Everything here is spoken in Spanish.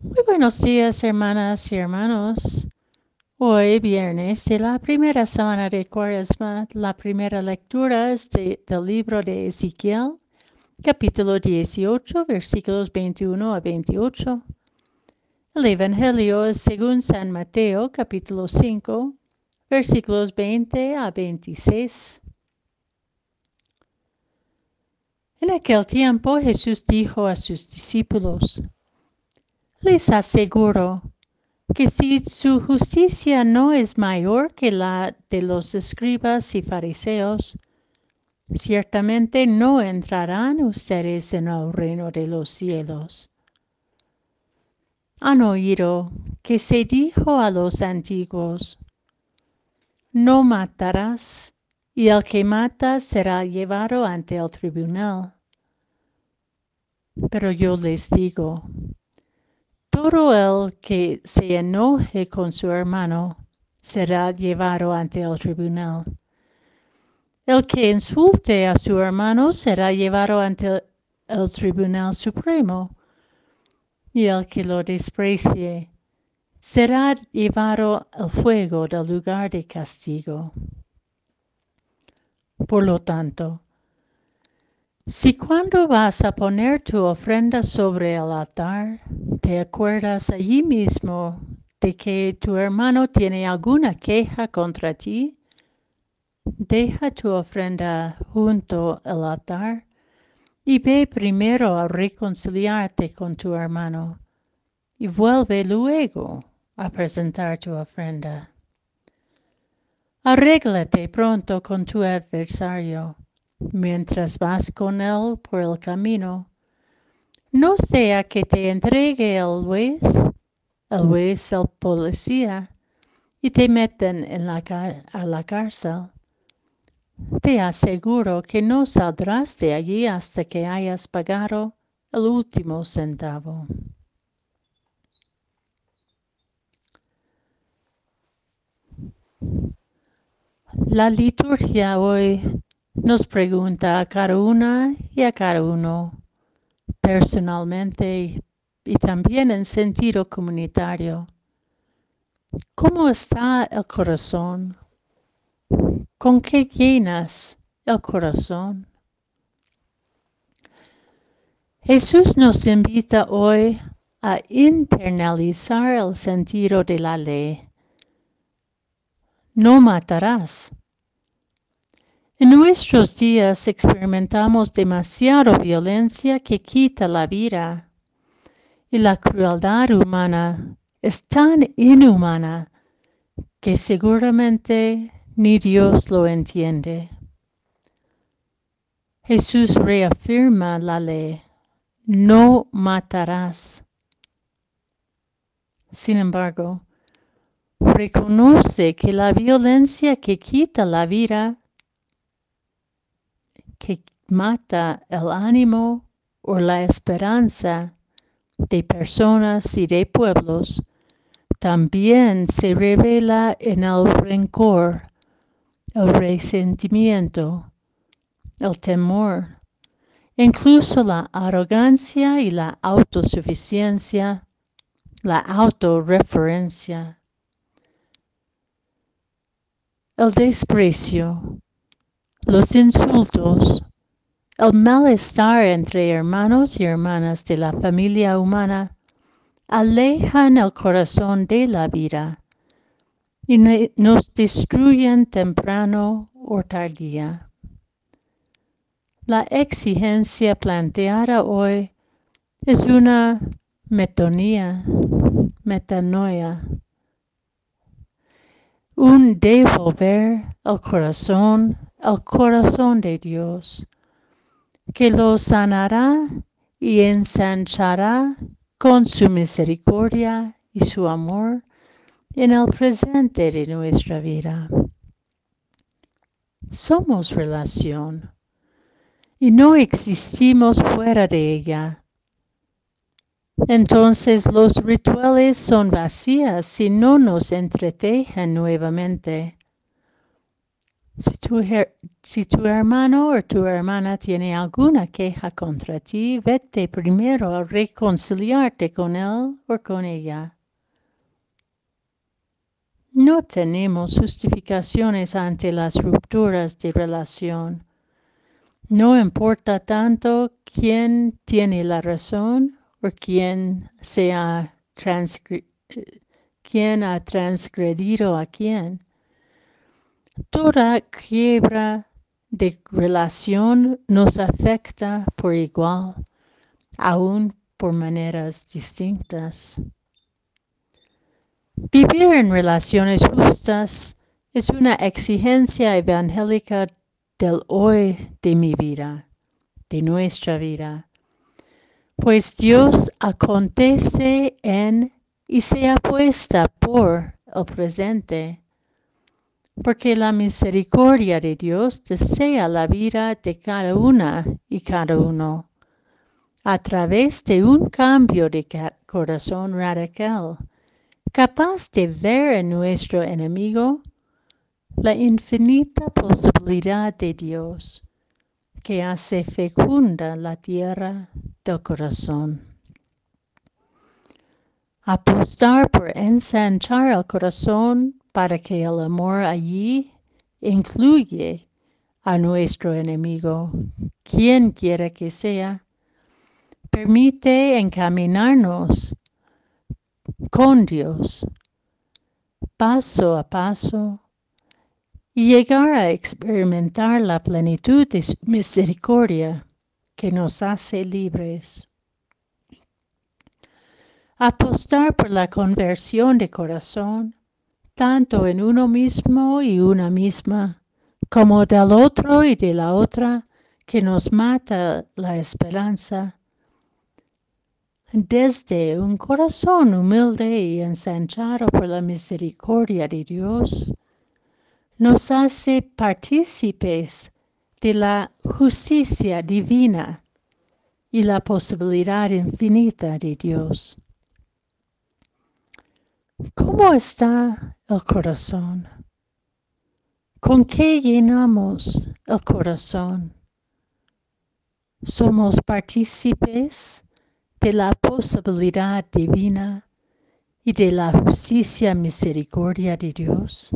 Muy buenos días, hermanas y hermanos. Hoy, viernes de la primera semana de Cuaresma, la primera lectura es del libro de Ezequiel, capítulo 18, versículos 21 a 28. El Evangelio es según San Mateo, capítulo 5, versículos 20 a 26. En aquel tiempo Jesús dijo a sus discípulos, les aseguro que si su justicia no es mayor que la de los escribas y fariseos, ciertamente no entrarán ustedes en el reino de los cielos. Han oído que se dijo a los antiguos, no matarás, y el que mata será llevado ante el tribunal. Pero yo les digo, todo el que se enoje con su hermano será llevado ante el tribunal. El que insulte a su hermano será llevado ante el tribunal supremo. Y el que lo desprecie será llevado al fuego del lugar de castigo. Por lo tanto, si cuando vas a poner tu ofrenda sobre el altar, te acuerdas allí mismo de que tu hermano tiene alguna queja contra ti, deja tu ofrenda junto al altar y ve primero a reconciliarte con tu hermano y vuelve luego a presentar tu ofrenda. Arréglate pronto con tu adversario mientras vas con él por el camino. No sea que te entregue el juez, el juez el policía, y te meten en la a la cárcel. Te aseguro que no saldrás de allí hasta que hayas pagado el último centavo. La liturgia hoy nos pregunta a cada una y a cada uno personalmente y también en sentido comunitario. ¿Cómo está el corazón? ¿Con qué llenas el corazón? Jesús nos invita hoy a internalizar el sentido de la ley. No matarás. En nuestros días experimentamos demasiada violencia que quita la vida y la crueldad humana es tan inhumana que seguramente ni Dios lo entiende. Jesús reafirma la ley, no matarás. Sin embargo, reconoce que la violencia que quita la vida que mata el ánimo o la esperanza de personas y de pueblos, también se revela en el rencor, el resentimiento, el temor, incluso la arrogancia y la autosuficiencia, la autorreferencia, el desprecio, los insultos, el malestar entre hermanos y hermanas de la familia humana alejan el corazón de la vida y nos destruyen temprano o tardía. La exigencia planteada hoy es una metonía, metanoia, un devolver el corazón el corazón de Dios, que lo sanará y ensanchará con su misericordia y su amor en el presente de nuestra vida. Somos relación y no existimos fuera de ella. Entonces los rituales son vacías si no nos entretejen nuevamente Si tu, hermano o tu hermana tiene alguna queja contra ti, vete primero a reconciliarte con él o con ella. No tenemos justificaciones ante las rupturas de relación. No importa tanto quién tiene la razón o quién, se ha, quién ha transgredido a quién. Toda quiebra de relación nos afecta por igual, aún por maneras distintas. Vivir en relaciones justas es una exigencia evangélica del hoy de mi vida, de nuestra vida, pues Dios acontece en y se apuesta por el presente, porque la misericordia de Dios desea la vida de cada una y cada uno a través de un cambio de corazón radical capaz de ver en nuestro enemigo la infinita posibilidad de Dios que hace fecunda la tierra del corazón. Apostar por ensanchar el corazón para que el amor allí incluye a nuestro enemigo, quien quiera que sea, permite encaminarnos con Dios, paso a paso, y llegar a experimentar la plenitud de misericordia que nos hace libres. Apostar por la conversión de corazón, tanto en uno mismo y una misma, como del otro y de la otra, que nos mata la esperanza desde un corazón humilde y ensanchado por la misericordia de Dios, nos hace partícipes de la justicia divina y la posibilidad infinita de Dios. ¿Cómo está el corazón? ¿Con qué llenamos el corazón? ¿Somos partícipes de la posibilidad divina y de la justicia misericordia de Dios.